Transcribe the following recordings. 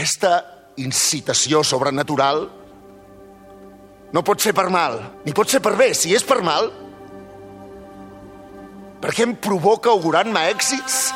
Aquesta incitació sobrenatural no pot ser per mal, ni pot ser per bé. Si és per mal, per què em provoca augurant-me èxits?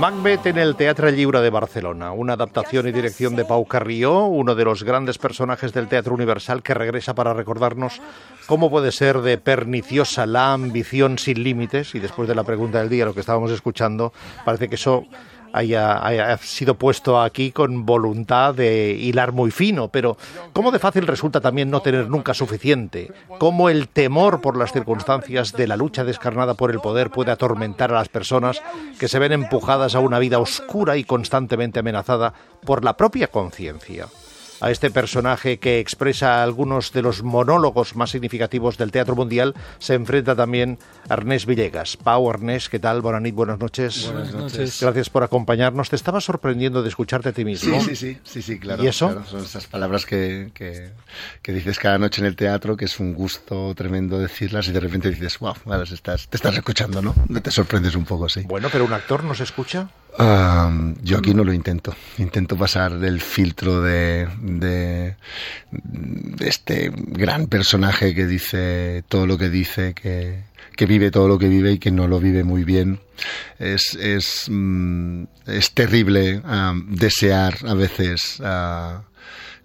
Macbeth en el Teatre Lliure de Barcelona, una adaptación y dirección de Pau Carrió, uno de los grandes personajes del teatro universal que regresa para recordarnos cómo puede ser de perniciosa la ambición sin límites. Y después de la pregunta del día, lo que estábamos escuchando, parece que eso haya, sido puesto aquí con voluntad de hilar muy fino, pero cómo de fácil resulta también no tener nunca suficiente, cómo el temor por las circunstancias de la lucha descarnada por el poder puede atormentar a las personas que se ven empujadas a una vida oscura y constantemente amenazada por la propia conciencia a este personaje que expresa algunos de los monólogos más significativos del teatro mundial, se enfrenta también Ernest Villegas. Pau, Ernest, ¿qué tal? Buenas buenas noches. Buenas noches. Gracias por acompañarnos. Te estaba sorprendiendo de escucharte a ti mismo. Sí, sí, sí, sí, claro. ¿Y eso? son esas palabras que, que, dices cada noche en el teatro, que es un gusto tremendo decirlas y de repente dices, wow, estás, te estás escuchando, ¿no? Te sorprendes un poco, sí. Bueno, pero un actor no se yo aquí no lo intento. Intento pasar del filtro de, de, este gran personaje que dice todo lo que dice, que, que, vive todo lo que vive y que no lo vive muy bien. Es, es, mm, es terrible desear a veces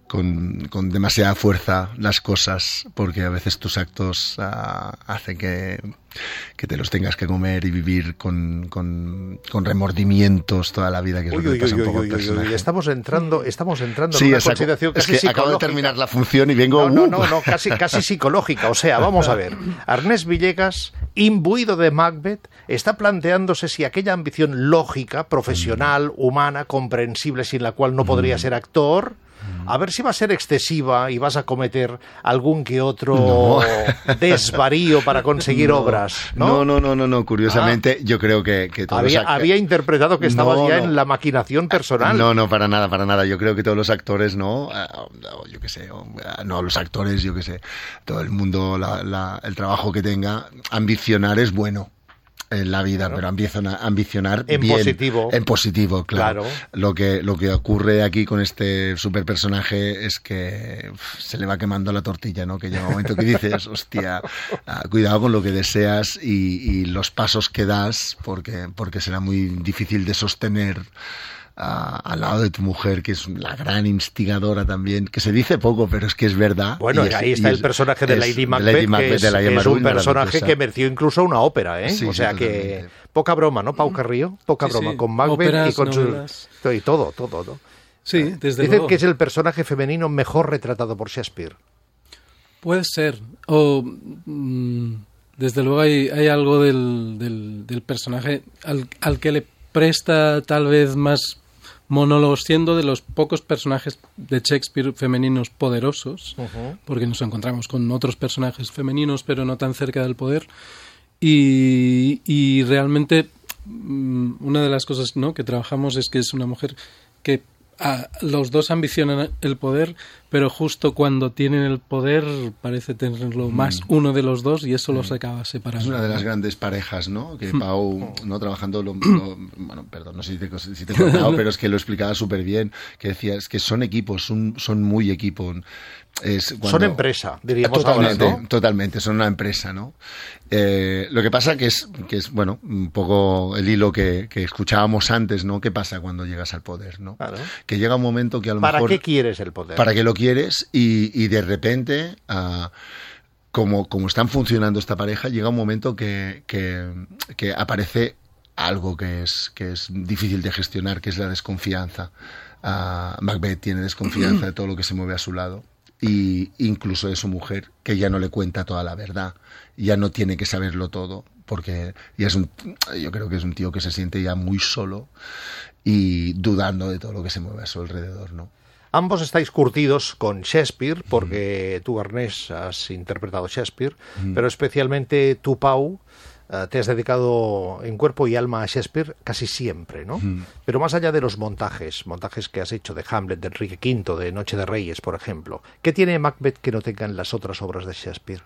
con, con, demasiada fuerza las cosas, porque a veces tus actos hacen que que te los tengas que comer y vivir con, con, remordimientos toda la vida, que es lo que pasa un poco Estamos entrando, estamos entrando en una consideración casi es que acabo de terminar la función y vengo... No, no, uh. no, casi, casi psicológica. O sea, vamos a ver. Arnés Villegas, imbuido de Macbeth, está planteándose si aquella ambición lógica, profesional, humana, comprensible, sin la cual no podría mm. ser actor a ver si va a ser excesiva y vas a cometer algún que otro desvarío para conseguir obras. ¿no? no, no, no, no, Curiosamente, ah. yo creo que, que todos había, había interpretado que estabas ya en la maquinación personal. No, no, para nada, para nada. Yo creo que todos los actores, no, ah, yo qué sé, ah, no, los actores, yo qué sé, todo el mundo, el trabajo que tenga, ambicionar es bueno en la vida, pero empiezan a ambicionar en positivo. En positivo, claro. Lo, que, lo que ocurre aquí con este super personaje es que se le va quemando la tortilla, ¿no? Que llega un momento que dices, hostia, ah, cuidado con lo que deseas y, y, los pasos que das, porque, porque será muy difícil de sostener al lado de tu mujer, que es la gran instigadora también, que se dice poco, pero es que es verdad. Bueno, y, ahí está el personaje de Lady Macbeth, que es, un personaje que mereció incluso una ópera, ¿eh? o sea que poca broma, ¿no, Pau Carrillo? Poca broma, con Macbeth y con su... Y todo, todo, ¿no? Sí, desde Dicen que es el personaje femenino mejor retratado por Shakespeare. Puede ser. O... Mm, desde luego hay, hay algo del, del, personaje al, al que le presta tal vez más monólogos siendo de los pocos personajes de Shakespeare femeninos poderosos, porque nos encontramos con otros personajes femeninos, pero no tan cerca del poder. Y, y realmente mm, una de las cosas ¿no? que trabajamos es que es una mujer que los dos ambicionan el poder, pero justo cuando tienen el poder parece tenerlo mm. más uno de los dos y eso los mm. acaba separando. Es una de las grandes parejas, ¿no? Que mm. Pau, no trabajando, lo, bueno, perdón, no sé si te, si te he contado, pero es que lo explicaba súper bien, que decía, es que son equipos, son, son muy equipo. Son empresa, diríamos totalmente, Totalmente, son una empresa, ¿no? Eh, lo que pasa que es, que es, bueno, un poco el hilo que, escuchábamos antes, ¿no? ¿Qué pasa cuando llegas al poder, ¿no? Que llega un momento que a lo mejor... ¿Para qué quieres el poder? ¿Para qué lo quieres? Y, de repente... Ah, como, como están funcionando esta pareja, llega un momento que, que, aparece algo que es, que es difícil de gestionar, que es la desconfianza. Uh, Macbeth tiene desconfianza de todo lo que se mueve a su lado y incluso de su mujer, que ya no le cuenta toda la verdad, ya no tiene que saberlo todo, porque ya es un, yo creo que es un tío que se siente ya muy solo y dudando de todo lo que se mueve a su alrededor, ¿no? Ambos estáis curtidos con Shakespeare, porque tú, Ernest, has interpretado Shakespeare, pero especialmente tú, Pau, eh, te has dedicado en cuerpo y alma a Shakespeare casi siempre, ¿no? Pero más allá de los montajes, montajes que has hecho de Hamlet, de Enrique V, de Noche de Reyes, por ejemplo, ¿qué tiene Macbeth que no tengan las otras obras de Shakespeare?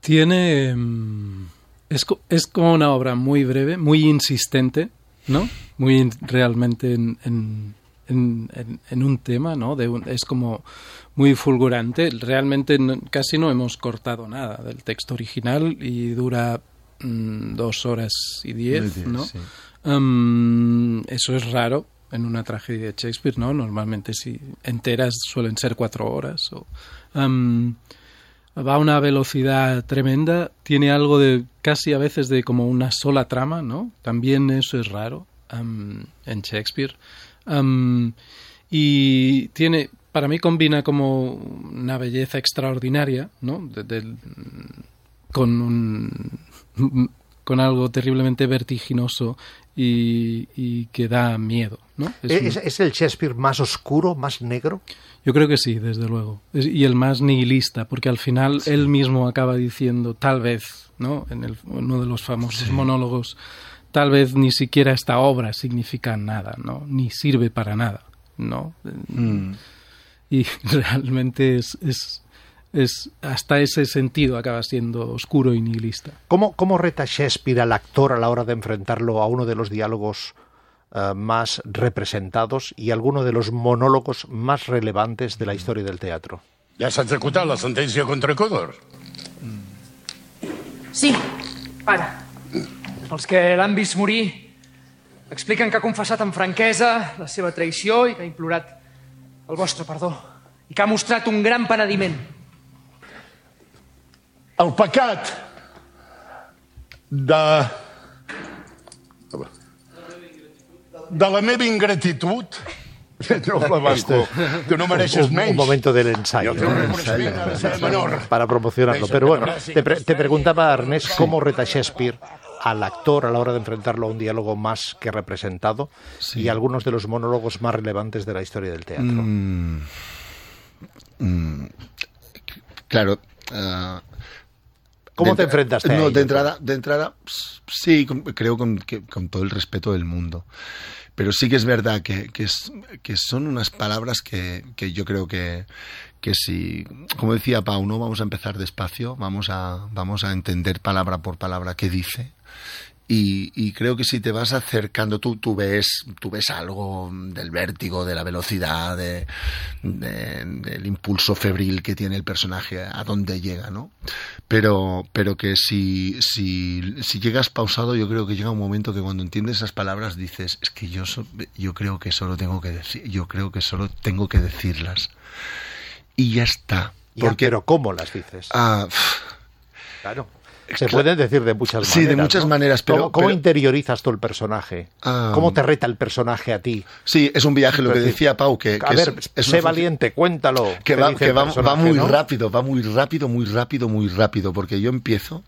Tiene... Mm, es, es como una obra muy breve, muy insistente, ¿no? Muy realmente en, en, en, un tema, ¿no? De es como muy fulgurante. Realmente casi no hemos cortado nada del texto original y dura mm, dos horas y diez, ¿no? eso es raro en una tragedia de Shakespeare, ¿no? Normalmente si enteras suelen ser cuatro horas. O, va a una velocidad tremenda, tiene algo de casi a veces de como una sola trama, ¿no? También eso es raro en Shakespeare. y tiene, para mí combina como una belleza extraordinaria, ¿no? con un, con algo terriblemente vertiginoso y, que da miedo. ¿no? ¿Es, el Shakespeare más oscuro, más negro? Yo creo que sí, desde luego. y el más nihilista, porque al final él mismo acaba diciendo, tal vez, ¿no? en el, uno de los famosos monólogos, tal vez ni siquiera esta obra significa nada, ¿no? ni sirve para nada. ¿no? Mm. Y realmente es, es hasta ese sentido acaba siendo oscuro y nihilista. ¿Cómo, cómo reta Shakespeare al actor a la hora de enfrentarlo a uno de los diálogos eh, más representados y alguno de los monólogos más relevantes de la historia del teatro? Ja s'ha executat la sentència contra Codor? Sí, pare. Els que l'han vist morir expliquen que ha confessat amb franquesa la seva traïció i que ha implorat el vostre perdó i que ha mostrat un gran penediment el pecat de... de la meva ingratitud Tú no mereces un, un, momento del ensayo. Para promocionarlo. Pero bueno, te, te preguntaba, Ernest, cómo reta Shakespeare al actor a la hora de enfrentarlo a un diálogo más que representado y algunos de los monólogos más relevantes de la historia del teatro. Mm, mm, claro, uh, ¿Cómo te enfrentaste no, de entrada, de entrada, sí, creo con, que, con todo el respeto del mundo. Pero sí que es verdad que, que, es, que son unas palabras que, que yo creo que, que si, como decía Pau, no vamos a empezar despacio, vamos a, vamos a entender palabra por palabra qué dice y, creo que si te vas acercando, tú, tú, ves, tú ves algo del vértigo, de la velocidad, de, del impulso febril que tiene el personaje, a dónde llega, ¿no? Pero, pero que si, si, si llegas pausado, yo creo que llega un momento que cuando entiendes esas palabras dices, es que yo, yo creo que solo tengo que decir, yo creo que solo tengo que decirlas. Y ya está. Porque, pero ¿cómo las dices? Ah, claro. Se pueden decir de muchas maneras. Sí, de muchas maneras, pero ¿Cómo, interiorizas tú el personaje? Ah. ¿Cómo te reta el personaje a ti? Sí, es un viaje, lo que decía Pau, que, a ver, sé valiente, cuéntalo. Que, va, va, muy rápido, va muy rápido, muy rápido, muy rápido, porque yo empiezo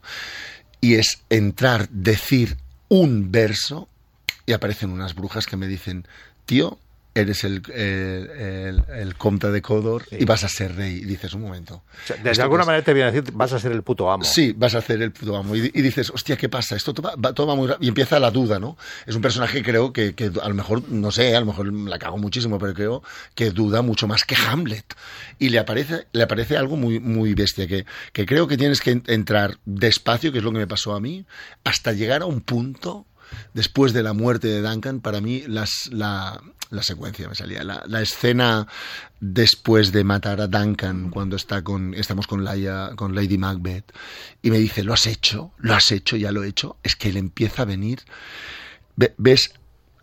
y es entrar, decir un verso y aparecen unas brujas que me dicen, tío, eres el, el, el, conde de Codor y vas a ser rey. Y dices, un momento. desde alguna manera te viene a decir, vas a ser el puto amo. Sí, vas a ser el puto amo. Y, dices, hostia, ¿qué pasa? Esto todo va, todo va muy rápido. Y empieza la duda, ¿no? Es un personaje creo que, que, a lo mejor, no sé, a lo mejor la cago muchísimo, pero creo que duda mucho más que Hamlet. Y le aparece, le aparece algo muy, muy bestia, que, que creo que tienes que entrar despacio, que es lo que me pasó a mí, hasta llegar a un punto después de la muerte de Duncan, para mí las, la, la secuencia me salía, la, la, escena después de matar a Duncan, cuando está con, estamos con, con Lady Macbeth, y me dice, lo has hecho, lo has hecho, ya lo he hecho, es que él empieza a venir, ves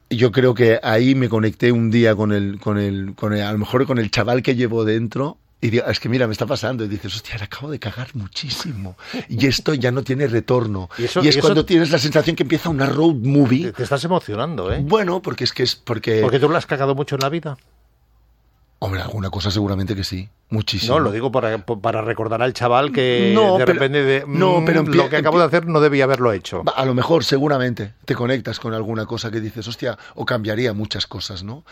yo creo que ahí me conecté un día con el, con el, con el, a lo mejor con el chaval que llevo dentro y digo, es que mira, me está pasando. Y dices, hostia, le acabo de cagar muchísimo. Y esto ya no tiene retorno. Y, es cuando tienes la sensación que empieza una road movie. Te, estás emocionando, ¿eh? Bueno, porque es que es porque... Porque tú lo has cagado mucho en la vida. Hombre, alguna cosa seguramente que sí. Muchísimo. No, lo digo para, para recordar al chaval que de repente de, no, mm, pero lo que acabo de hacer no debía haberlo hecho. A lo mejor, seguramente, te conectas con alguna cosa que dices, hostia, o cambiaría muchas cosas, ¿no?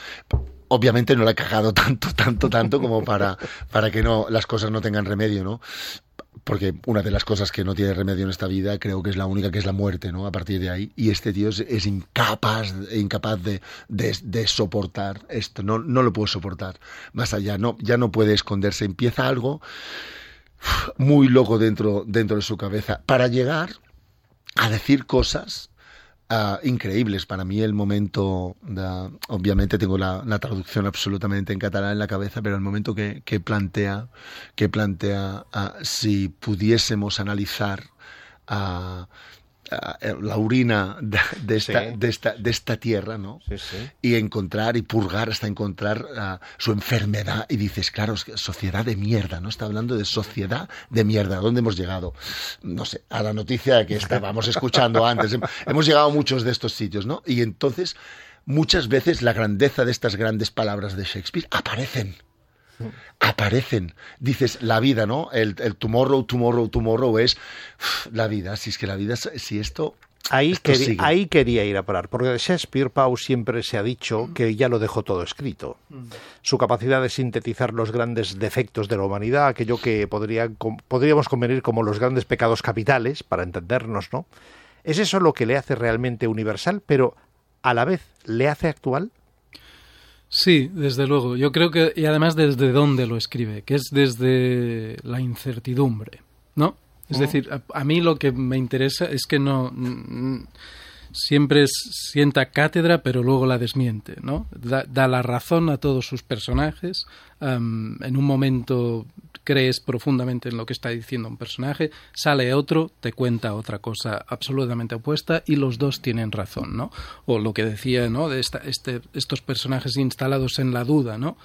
Obviamente no la he cagado tanto, tanto, tanto como para, para que no, las cosas no tengan remedio, ¿no? porque una de las cosas que no tiene remedio en esta vida creo que es la única que es la muerte, ¿no? A partir de ahí. Y este tío es, incapaz, incapaz de, de, soportar esto, no, no lo puedo soportar. Más allá, no, ya no puede esconderse. Empieza algo muy loco dentro, dentro de su cabeza. Para llegar a decir cosas ah, increíbles. Para mí el momento, obviamente tengo la, traducción absolutamente en catalán en la cabeza, pero el momento que, plantea, que plantea ah, si pudiésemos analizar a eh, la orina de, esta, de, esta, de, esta, tierra, ¿no? Y encontrar y purgar hasta encontrar uh, su enfermedad. Y dices, claro, es que sociedad de mierda, ¿no? Está hablando de sociedad de mierda. ¿A dónde hemos llegado? No sé, a la noticia que estábamos escuchando antes. hemos llegado a muchos de estos sitios, ¿no? Y entonces, muchas veces la grandeza de estas grandes palabras de Shakespeare aparecen aparecen. Dices, la vida, ¿no? El, tomorrow, tomorrow, tomorrow es la vida. Si es que la vida, si esto... Ahí, ahí quería ir a parar, porque de Shakespeare, Pau siempre se ha dicho que ya lo dejó todo escrito. Su capacidad de sintetizar los grandes defectos de la humanidad, aquello que podría, podríamos convenir como los grandes pecados capitales, para entendernos, ¿no? ¿Es eso lo que le hace realmente universal, pero a la vez le hace actual? Sí, desde luego. Yo creo que, y además desde dónde lo escribe, que es desde la incertidumbre, ¿no? Es decir, a, mí lo que me interesa es que no siempre sienta cátedra, pero luego la desmiente, ¿no? Da, la razón a todos sus personajes. en un momento crees profundamente en lo que está diciendo un personaje, sale otro, te cuenta otra cosa absolutamente opuesta y los dos tienen razón, ¿no? O lo que decía, ¿no? De esta, este, estos personajes instalados en la duda, ¿no?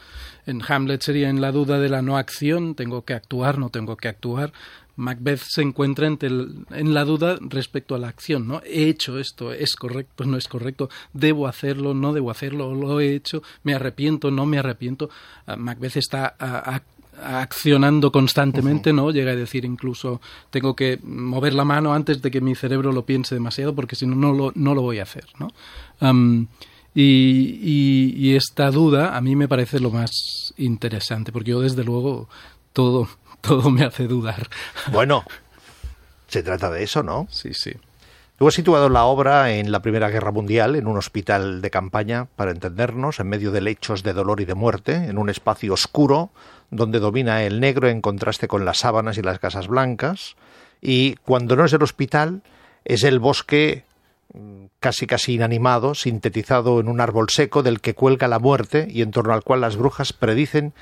En Hamlet sería en la duda de la no acción, tengo que actuar, no tengo que actuar. Macbeth se encuentra en la duda respecto a la acción, ¿no? He hecho esto, es correcto, no es correcto, debo hacerlo, no debo hacerlo, lo he hecho, me arrepiento, no me arrepiento. Ah, Macbeth está a, accionando constantemente, ¿no? Llega a decir incluso tengo que mover la mano antes de que mi cerebro lo piense demasiado porque si no, no lo, no lo voy a hacer, ¿no? y, y, esta duda a mí me parece lo más interesante porque yo desde luego todo, todo me hace dudar. Bueno, se trata de eso, ¿no? Sí, sí. Tú has situado la obra en la Primera Guerra Mundial, en un hospital de campaña, para entendernos, en medio de lechos de dolor y de muerte, en un espacio oscuro, donde domina el negro en contraste con las sábanas y las casas blancas, y cuando no es el hospital, es el bosque mm, casi casi inanimado, sintetizado en un árbol seco del que cuelga la muerte y en torno al cual las brujas predicen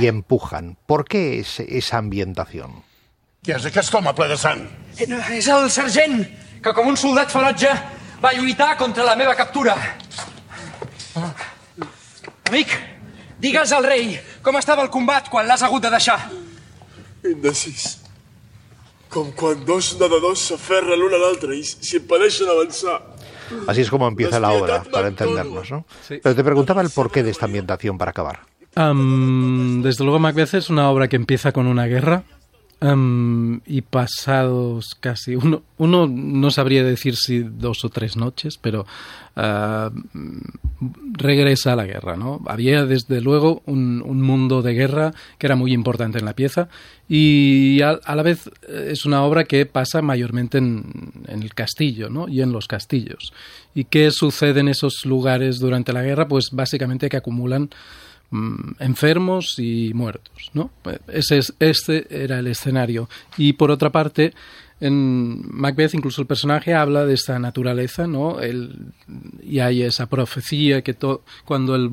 y empujan. ¿Por qué esa ambientación? Qui és aquest home ple de sang? És el sergent que, com un soldat ferotge, va lluitar contra la meva captura. Amic, digues al rei com estava el combat quan l'has hagut de deixar. Indecis. Com quan dos nedadors s'aferren l'un a l'altre i s'hi impedeixen avançar. Así es como empieza la obra, para entendernos, ¿no? Sí. Pero te preguntaba el porqué de esta ambientación para acabar. Um, desde luego, Macbeth es una obra que empieza con una guerra, y pasados casi uno, uno no sabría decir si dos o tres noches, pero ah, regresa a la guerra, ¿no? Había desde luego un, un, mundo de guerra que era muy importante en la pieza y a, la vez eh, es una obra que pasa mayormente en, en, el castillo, ¿no? Y en los castillos. ¿Y qué sucede en esos lugares durante la guerra? Pues básicamente que acumulan Mm, enfermos y muertos, ¿no? Ese es, este era el escenario. Y por otra parte, en Macbeth incluso el personaje habla de esta naturaleza, ¿no? y hay esa profecía que cuando, el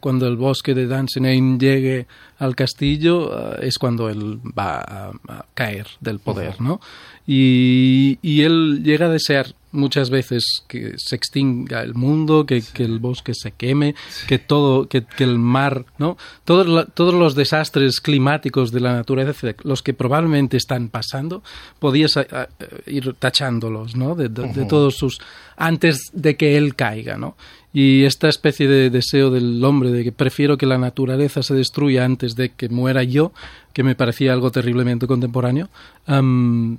cuando el bosque de Dunsinane llegue al castillo eh, es cuando él va a, caer del poder, ¿no? Y, y él llega a desear muchas veces que se extinga el mundo, que, que el bosque se queme, que todo, que, que, el mar, ¿no? Todos, todos los desastres climáticos de la naturaleza, los que probablemente están pasando, podías eh, eh, ir tachándolos, ¿no? De, de, todos sus antes de que él caiga, ¿no? Y esta especie de deseo del hombre de que prefiero que la naturaleza se destruya antes de que muera yo, que me parecía algo terriblemente contemporáneo,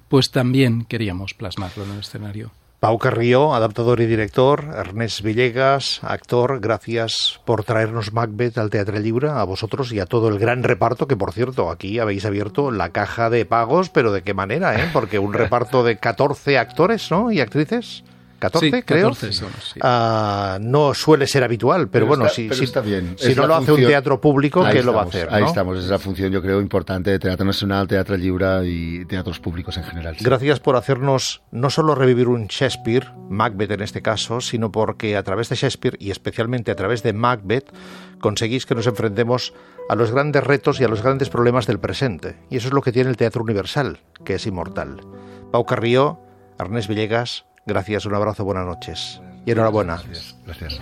pues también queríamos plasmarlo en el escenario. Pau Carrillo, adaptador y director, Ernest Villegas, actor, gracias por traernos Macbeth al Teatro Libre, a vosotros y a todo el gran reparto, que por cierto, aquí habéis abierto la caja de pagos, pero ¿de qué manera? Eh? Porque un reparto de 14 actores ¿no? y actrices. 14, Sí, creo. 14 somos, sí. Ah, no suele ser habitual, pero, bueno, está- si, pero si- está bien. si Es no lo hace un teatro público, ¿qué lo va a hacer? Ahí no? estamos, es la función, yo creo, importante de Teatro Nacional, Teatro Lliure y teatros públicos en general. Gracias por hacernos no solo revivir un Shakespeare, Macbeth en este caso, sino porque a través de Shakespeare y especialmente a través de Macbeth conseguís que nos enfrentemos a los grandes retos y a los grandes problemas del presente. Y eso es lo que tiene el Teatro Universal, que es inmortal. Pau Carrió, Ernest Villegas, gracias, un abrazo, buenas noches. Y enhorabuena. Gracias.